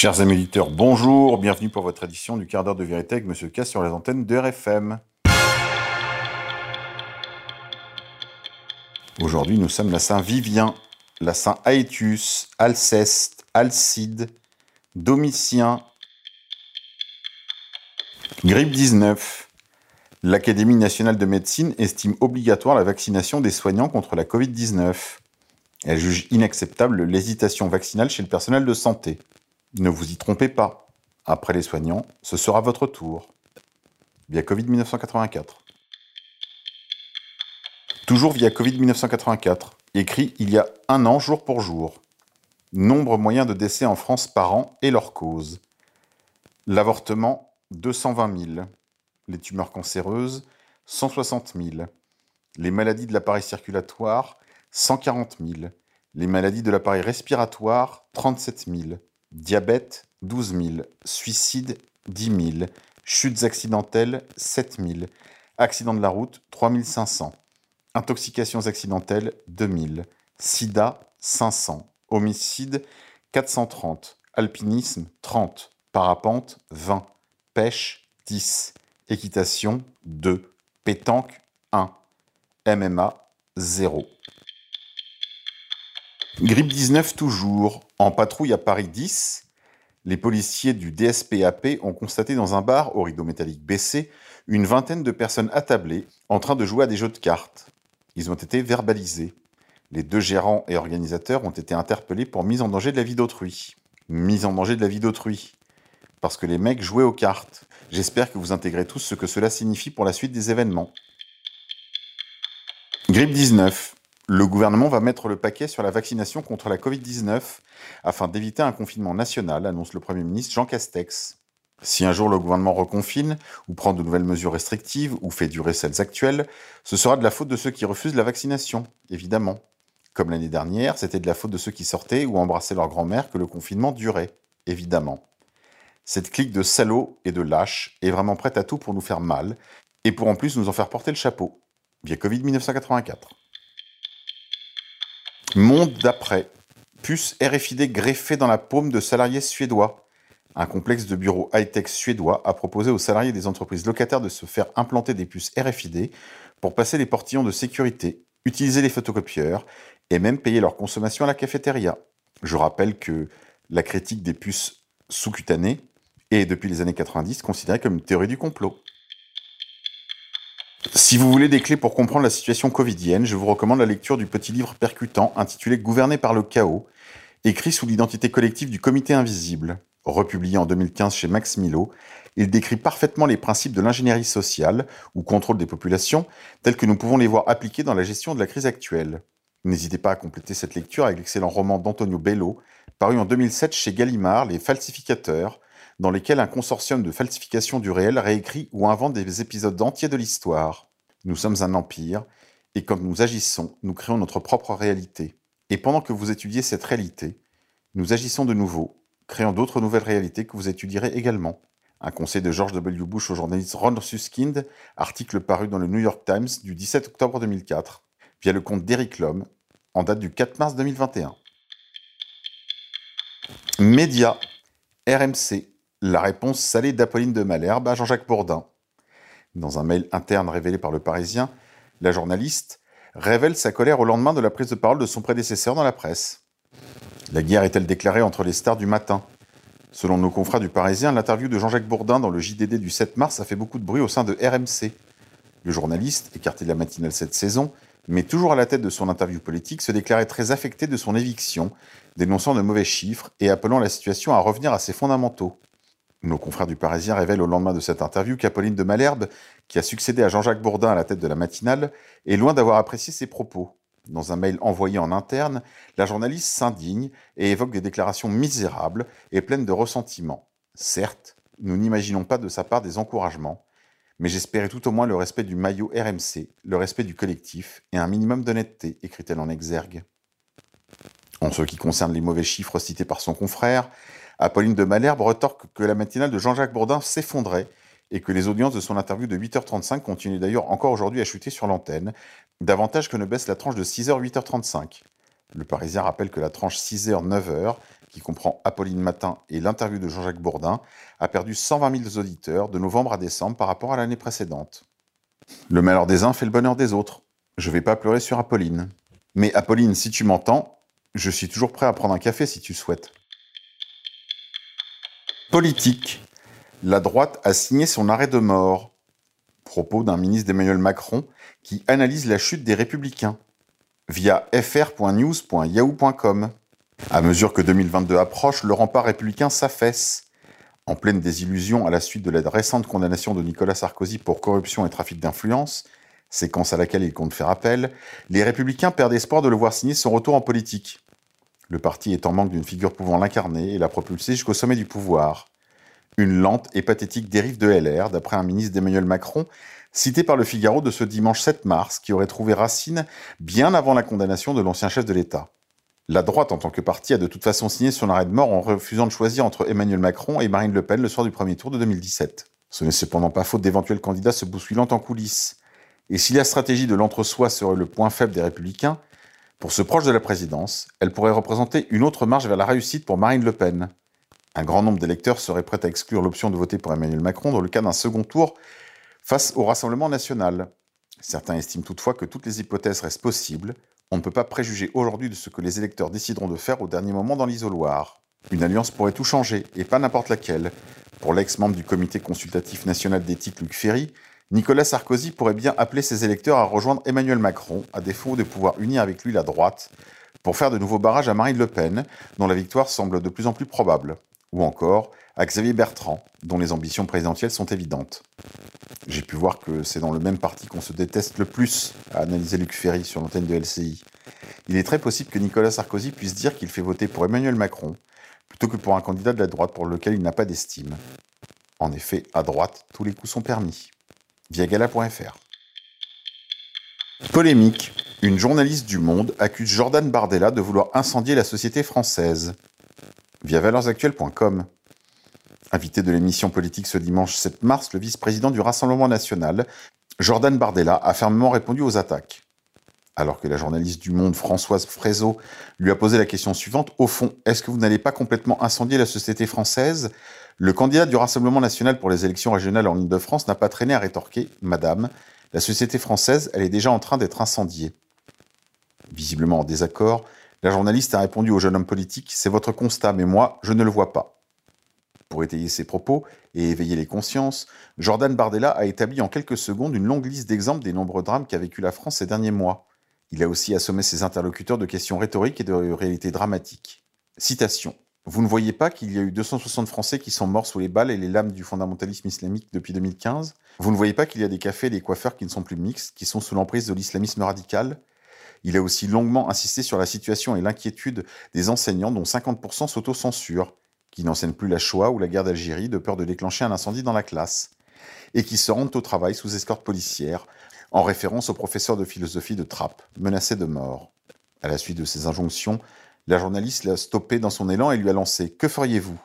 Chers amis auditeurs, bonjour, bienvenue pour votre édition du quart d'heure de vérité avec Monsieur K sur les antennes de RFM. Aujourd'hui, nous sommes la Saint Vivien, la Saint Aetius, Alceste, Alcide, Domitien, Grippe 19. L'Académie nationale de médecine estime obligatoire la vaccination des soignants contre la Covid-19. Elle juge inacceptable l'hésitation vaccinale chez le personnel de santé. Ne vous y trompez pas. Après les soignants, ce sera votre tour. Via Covid 1984. Toujours via Covid 1984. Écrit il y a un an jour pour jour. Nombre moyen de décès en France par an et leur cause. L'avortement, 220 000. Les tumeurs cancéreuses, 160 000. Les maladies de l'appareil circulatoire, 140 000. Les maladies de l'appareil respiratoire, 37 000. Diabète, 12 000. Suicide, 10 000. Chutes accidentelles, 7 000. Accidents de la route, 3 500. Intoxications accidentelles, 2 000. Sida, 500. Homicide, 430. Alpinisme, 30. Parapente, 20. Pêche, 10. Équitation, 2. Pétanque, 1. MMA, 0. Grippe 19 toujours. En patrouille à Paris 10, les policiers du DSPAP ont constaté dans un bar au rideau métallique baissé une vingtaine de personnes attablées en train de jouer à des jeux de cartes. Ils ont été verbalisés. Les deux gérants et organisateurs ont été interpellés pour mise en danger de la vie d'autrui. Mise en danger de la vie d'autrui. Parce que les mecs jouaient aux cartes. J'espère que vous intégrez tous ce que cela signifie pour la suite des événements. Grippe 19. Le gouvernement va mettre le paquet sur la vaccination contre la Covid-19 afin d'éviter un confinement national, annonce le Premier ministre Jean Castex. Si un jour le gouvernement reconfine, ou prend de nouvelles mesures restrictives, ou fait durer celles actuelles, ce sera de la faute de ceux qui refusent la vaccination, évidemment. Comme l'année dernière, c'était de la faute de ceux qui sortaient ou embrassaient leur grand-mère que le confinement durait, évidemment. Cette clique de salauds et de lâches est vraiment prête à tout pour nous faire mal, et pour en plus nous en faire porter le chapeau, via Covid 1984. Monde d'après. Puce RFID greffée dans la paume de salariés suédois. Un complexe de bureaux high-tech suédois a proposé aux salariés des entreprises locataires de se faire implanter des puces RFID pour passer les portillons de sécurité, utiliser les photocopieurs et même payer leur consommation à la cafétéria. Je rappelle que la critique des puces sous-cutanées est depuis les années 90 considérée comme une théorie du complot. Si vous voulez des clés pour comprendre la situation covidienne, je vous recommande la lecture du petit livre percutant intitulé Gouverner par le chaos, écrit sous l'identité collective du Comité invisible. Republié en 2015 chez Max Milo, il décrit parfaitement les principes de l'ingénierie sociale ou contrôle des populations tels que nous pouvons les voir appliqués dans la gestion de la crise actuelle. N'hésitez pas à compléter cette lecture avec l'excellent roman d'Antonio Bello, paru en 2007 chez Gallimard, Les Falsificateurs, dans lesquels un consortium de falsification du réel réécrit ou invente des épisodes entiers de l'histoire. Nous sommes un empire, et quand nous agissons, nous créons notre propre réalité. Et pendant que vous étudiez cette réalité, nous agissons de nouveau, créant d'autres nouvelles réalités que vous étudierez également. Un conseil de George W. Bush au journaliste Ron Suskind, article paru dans le New York Times du 17 octobre 2004, via le compte d'Eric Lhomme, en date du 4 mars 2021. Média, RMC, la réponse salée d'Apolline de Malherbe à Jean-Jacques Bourdin. Dans un mail interne révélé par le Parisien, la journaliste révèle sa colère au lendemain de la prise de parole de son prédécesseur dans la presse. La guerre est-elle déclarée entre les stars du matin? Selon nos confrères du Parisien, l'interview de Jean-Jacques Bourdin dans le JDD du 7 mars a fait beaucoup de bruit au sein de RMC. Le journaliste, écarté de la matinale cette saison, mais toujours à la tête de son interview politique, se déclarait très affecté de son éviction, dénonçant de mauvais chiffres et appelant la situation à revenir à ses fondamentaux. Nos confrères du Parisien révèlent au lendemain de cette interview qu'Apolline de Malherbe, qui a succédé à Jean-Jacques Bourdin à la tête de la matinale, est loin d'avoir apprécié ses propos. Dans un mail envoyé en interne, la journaliste s'indigne et évoque des déclarations misérables et pleines de ressentiment. Certes, nous n'imaginons pas de sa part des encouragements, mais j'espérais tout au moins le respect du maillot RMC, le respect du collectif et un minimum d'honnêteté, écrit-elle en exergue. En ce qui concerne les mauvais chiffres cités par son confrère, Apolline de Malherbe retorque que la matinale de Jean-Jacques Bourdin s'effondrait et que les audiences de son interview de 8h35 continuent d'ailleurs encore aujourd'hui à chuter sur l'antenne, davantage que ne baisse la tranche de 6h 8h35. Le Parisien rappelle que la tranche 6h 9h qui comprend Apolline Matin et l'interview de Jean-Jacques Bourdin, a perdu 120 000 auditeurs de novembre à décembre par rapport à l'année précédente. Le malheur des uns fait le bonheur des autres. Je vais pas pleurer sur Apolline. Mais Apolline, si tu m'entends, je suis toujours prêt à prendre un café si tu souhaites. Politique. La droite a signé son arrêt de mort. Propos d'un ministre d'Emmanuel Macron qui analyse la chute des républicains via fr.news.yahoo.com. À mesure que 2022 approche, le rempart républicain s'affaisse. En pleine désillusion à la suite de la récente condamnation de Nicolas Sarkozy pour corruption et trafic d'influence, séquence à laquelle il compte faire appel, les républicains perdent espoir de le voir signer son retour en politique. Le parti est en manque d'une figure pouvant l'incarner et la propulser jusqu'au sommet du pouvoir. Une lente et pathétique dérive de LR, d'après un ministre d'Emmanuel Macron, cité par le Figaro de ce dimanche 7 mars, qui aurait trouvé racine bien avant la condamnation de l'ancien chef de l'État. La droite, en tant que parti, a de toute façon signé son arrêt de mort en refusant de choisir entre Emmanuel Macron et Marine Le Pen le soir du premier tour de 2017. Ce n'est cependant pas faute d'éventuels candidats se bousculant en coulisses. Et si la stratégie de l'entre-soi serait le point faible des républicains, pour ce proche de la présidence, elle pourrait représenter une autre marge vers la réussite pour Marine Le Pen. Un grand nombre d'électeurs seraient prêts à exclure l'option de voter pour Emmanuel Macron dans le cas d'un second tour face au Rassemblement national. Certains estiment toutefois que toutes les hypothèses restent possibles. On ne peut pas préjuger aujourd'hui de ce que les électeurs décideront de faire au dernier moment dans l'isoloir. Une alliance pourrait tout changer, et pas n'importe laquelle. Pour l'ex-membre du comité consultatif national d'éthique Luc Ferry, Nicolas Sarkozy pourrait bien appeler ses électeurs à rejoindre Emmanuel Macron, à défaut de pouvoir unir avec lui la droite, pour faire de nouveaux barrages à Marine Le Pen, dont la victoire semble de plus en plus probable, ou encore à Xavier Bertrand, dont les ambitions présidentielles sont évidentes. J'ai pu voir que c'est dans le même parti qu'on se déteste le plus, a analysé Luc Ferry sur l'antenne de LCI. Il est très possible que Nicolas Sarkozy puisse dire qu'il fait voter pour Emmanuel Macron, plutôt que pour un candidat de la droite pour lequel il n'a pas d'estime. En effet, à droite, tous les coups sont permis via gala.fr. Polémique. Une journaliste du Monde accuse Jordan Bardella de vouloir incendier la société française. Via valersactuelles.com. Invité de l'émission politique ce dimanche 7 mars, le vice-président du Rassemblement national, Jordan Bardella, a fermement répondu aux attaques. Alors que la journaliste du Monde, Françoise Frézot, lui a posé la question suivante, au fond, est-ce que vous n'allez pas complètement incendier la société française? Le candidat du Rassemblement national pour les élections régionales en Ile-de-France n'a pas traîné à rétorquer Madame, la société française, elle est déjà en train d'être incendiée. Visiblement en désaccord, la journaliste a répondu au jeune homme politique C'est votre constat, mais moi, je ne le vois pas. Pour étayer ses propos et éveiller les consciences, Jordan Bardella a établi en quelques secondes une longue liste d'exemples des nombreux drames qu'a vécu la France ces derniers mois. Il a aussi assommé ses interlocuteurs de questions rhétoriques et de réalités dramatiques. Citation. Vous ne voyez pas qu'il y a eu 260 Français qui sont morts sous les balles et les lames du fondamentalisme islamique depuis 2015 Vous ne voyez pas qu'il y a des cafés et des coiffeurs qui ne sont plus mixtes, qui sont sous l'emprise de l'islamisme radical? Il a aussi longuement insisté sur la situation et l'inquiétude des enseignants dont 50% s'autocensurent, qui n'enseignent plus la Shoah ou la guerre d'Algérie de peur de déclencher un incendie dans la classe, et qui se rendent au travail sous escorte policière, en référence au professeur de philosophie de Trappes, menacé de mort. À la suite de ces injonctions, la journaliste l'a stoppé dans son élan et lui a lancé Que feriez-vous?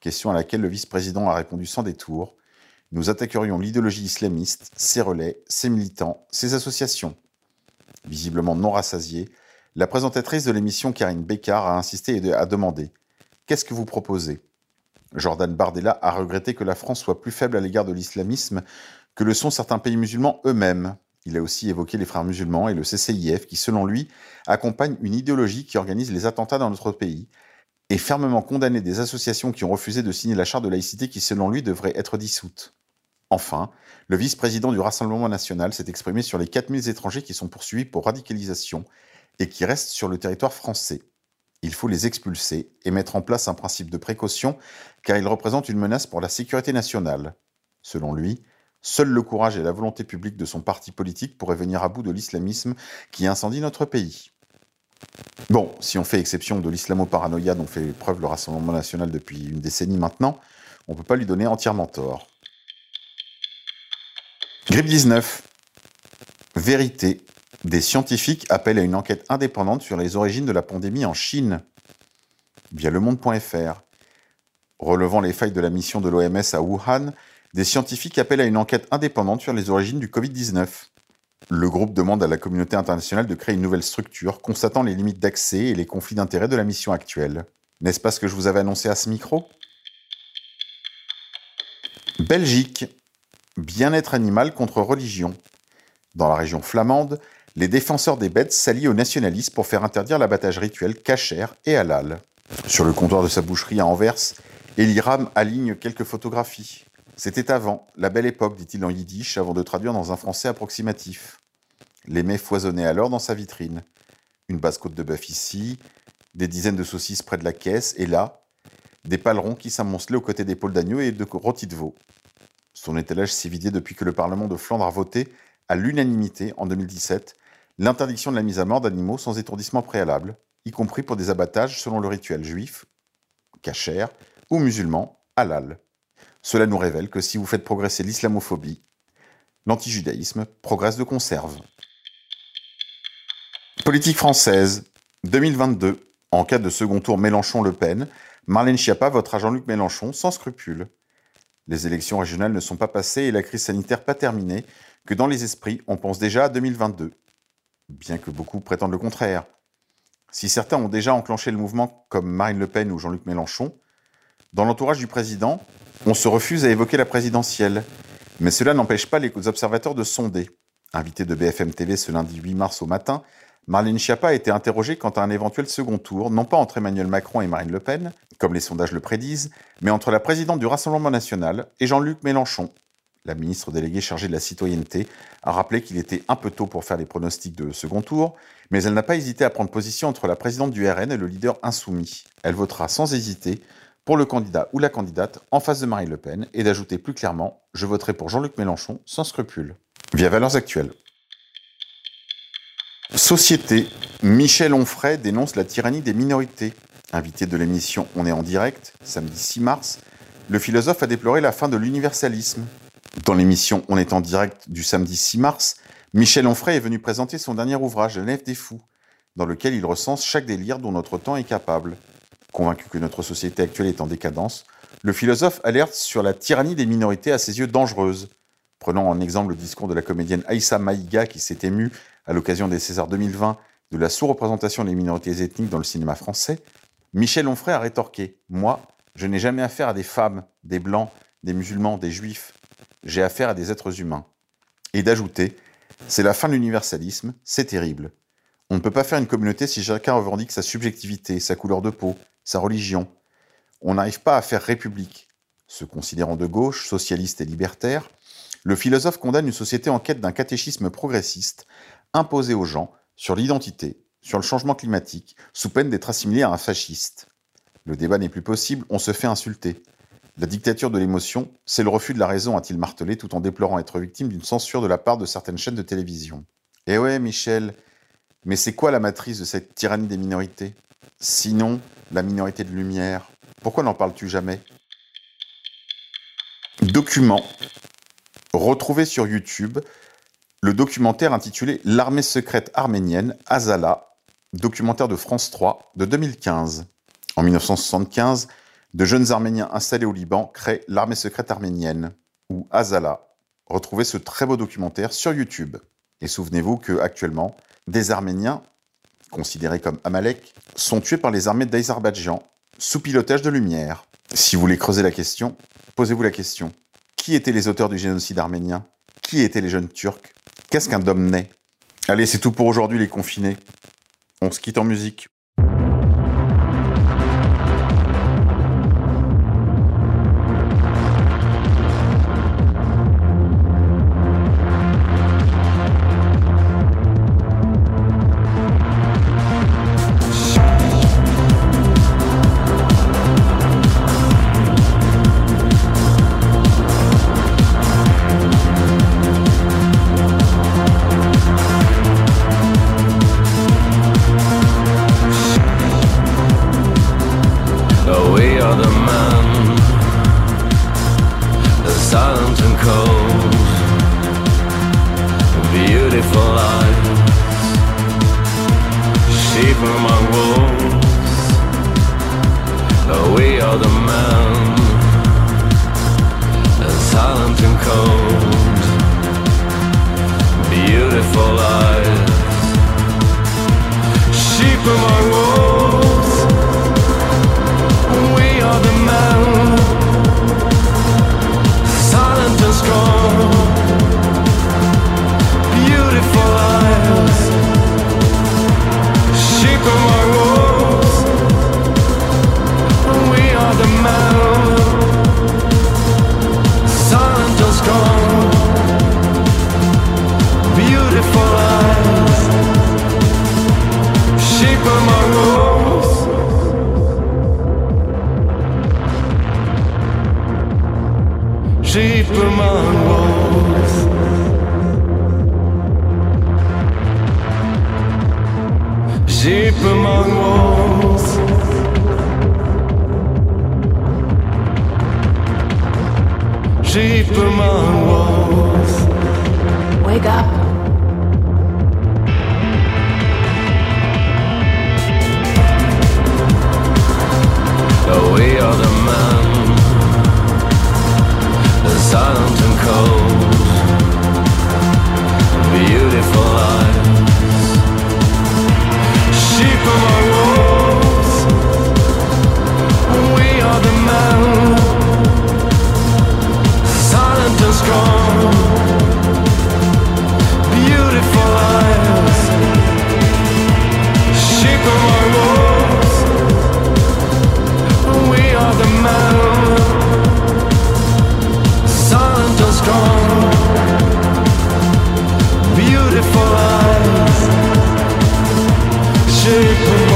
Question à laquelle le vice-président a répondu sans détour Nous attaquerions l'idéologie islamiste, ses relais, ses militants, ses associations. Visiblement non rassasiée, la présentatrice de l'émission Karine Bécard a insisté et a demandé Qu'est-ce que vous proposez? Jordan Bardella a regretté que la France soit plus faible à l'égard de l'islamisme que le sont certains pays musulmans eux-mêmes. Il a aussi évoqué les frères musulmans et le CCIF qui, selon lui, accompagnent une idéologie qui organise les attentats dans notre pays et fermement condamné des associations qui ont refusé de signer la charte de laïcité qui, selon lui, devrait être dissoute. Enfin, le vice-président du Rassemblement national s'est exprimé sur les 4000 étrangers qui sont poursuivis pour radicalisation et qui restent sur le territoire français. Il faut les expulser et mettre en place un principe de précaution car ils représentent une menace pour la sécurité nationale. Selon lui, Seul le courage et la volonté publique de son parti politique pourraient venir à bout de l'islamisme qui incendie notre pays. Bon, si on fait exception de l'islamo-paranoïa dont fait preuve le Rassemblement national depuis une décennie maintenant, on ne peut pas lui donner entièrement tort. Grippe 19. Vérité. Des scientifiques appellent à une enquête indépendante sur les origines de la pandémie en Chine. Via le monde.fr. Relevant les failles de la mission de l'OMS à Wuhan, des scientifiques appellent à une enquête indépendante sur les origines du Covid-19. Le groupe demande à la communauté internationale de créer une nouvelle structure constatant les limites d'accès et les conflits d'intérêts de la mission actuelle. N'est-ce pas ce que je vous avais annoncé à ce micro? Belgique. Bien-être animal contre religion. Dans la région flamande, les défenseurs des bêtes s'allient aux nationalistes pour faire interdire l'abattage rituel cachère et halal. Sur le comptoir de sa boucherie à Anvers, Eliram aligne quelques photographies. C'était avant, la belle époque, dit-il en yiddish, avant de traduire dans un français approximatif. Les mets foisonnaient alors dans sa vitrine. Une basse côte de bœuf ici, des dizaines de saucisses près de la caisse, et là, des palerons qui s'amoncelaient aux côtés d'épaules d'agneau et de rôtis de veau. Son étalage s'est vidé depuis que le Parlement de Flandre a voté, à l'unanimité, en 2017, l'interdiction de la mise à mort d'animaux sans étourdissement préalable, y compris pour des abattages selon le rituel juif, cachère, ou musulman, halal. Cela nous révèle que si vous faites progresser l'islamophobie, l'antijudaïsme progresse de conserve. Politique française, 2022. En cas de second tour Mélenchon-Le Pen, Marlène Schiappa votera Jean-Luc Mélenchon sans scrupule. Les élections régionales ne sont pas passées et la crise sanitaire pas terminée, que dans les esprits, on pense déjà à 2022. Bien que beaucoup prétendent le contraire. Si certains ont déjà enclenché le mouvement comme Marine Le Pen ou Jean-Luc Mélenchon, dans l'entourage du président, on se refuse à évoquer la présidentielle. Mais cela n'empêche pas les observateurs de sonder. Invité de BFM TV ce lundi 8 mars au matin, Marlène Schiappa a été interrogée quant à un éventuel second tour, non pas entre Emmanuel Macron et Marine Le Pen, comme les sondages le prédisent, mais entre la présidente du Rassemblement national et Jean-Luc Mélenchon. La ministre déléguée chargée de la citoyenneté a rappelé qu'il était un peu tôt pour faire les pronostics de second tour, mais elle n'a pas hésité à prendre position entre la présidente du RN et le leader insoumis. Elle votera sans hésiter pour le candidat ou la candidate en face de Marine Le Pen et d'ajouter plus clairement Je voterai pour Jean-Luc Mélenchon sans scrupule. Via Valeurs Actuelles. Société. Michel Onfray dénonce la tyrannie des minorités. Invité de l'émission On est en direct, samedi 6 mars, le philosophe a déploré la fin de l'universalisme. Dans l'émission On est en direct du samedi 6 mars, Michel Onfray est venu présenter son dernier ouvrage, Nef des Fous, dans lequel il recense chaque délire dont notre temps est capable. Convaincu que notre société actuelle est en décadence, le philosophe alerte sur la tyrannie des minorités à ses yeux dangereuse. Prenant en exemple le discours de la comédienne Aïssa Maïga qui s'est émue à l'occasion des Césars 2020 de la sous-représentation des minorités ethniques dans le cinéma français, Michel Onfray a rétorqué Moi, je n'ai jamais affaire à des femmes, des blancs, des musulmans, des juifs. J'ai affaire à des êtres humains. Et d'ajouter C'est la fin de l'universalisme, c'est terrible. On ne peut pas faire une communauté si chacun revendique sa subjectivité, sa couleur de peau, sa religion. On n'arrive pas à faire république. Se considérant de gauche, socialiste et libertaire, le philosophe condamne une société en quête d'un catéchisme progressiste imposé aux gens sur l'identité, sur le changement climatique, sous peine d'être assimilé à un fasciste. Le débat n'est plus possible, on se fait insulter. La dictature de l'émotion, c'est le refus de la raison, a-t-il martelé, tout en déplorant être victime d'une censure de la part de certaines chaînes de télévision. Eh ouais, Michel, mais c'est quoi la matrice de cette tyrannie des minorités Sinon, la minorité de lumière? Pourquoi n'en parles-tu jamais? Document. Retrouvé sur YouTube le documentaire intitulé L'armée secrète arménienne, Azala, documentaire de France 3 de 2015. En 1975, de jeunes Arméniens installés au Liban créent l'armée secrète arménienne, ou Azala. Retrouvez ce très beau documentaire sur YouTube. Et souvenez-vous que actuellement, des Arméniens considérés comme Amalek, sont tués par les armées d'Azerbaïdjan, sous pilotage de Lumière. Si vous voulez creuser la question, posez-vous la question. Qui étaient les auteurs du génocide arménien? Qui étaient les jeunes Turcs? Qu'est-ce qu'un Domné Allez, c'est tout pour aujourd'hui les confinés. On se quitte en musique. deeper my walls. Wake up.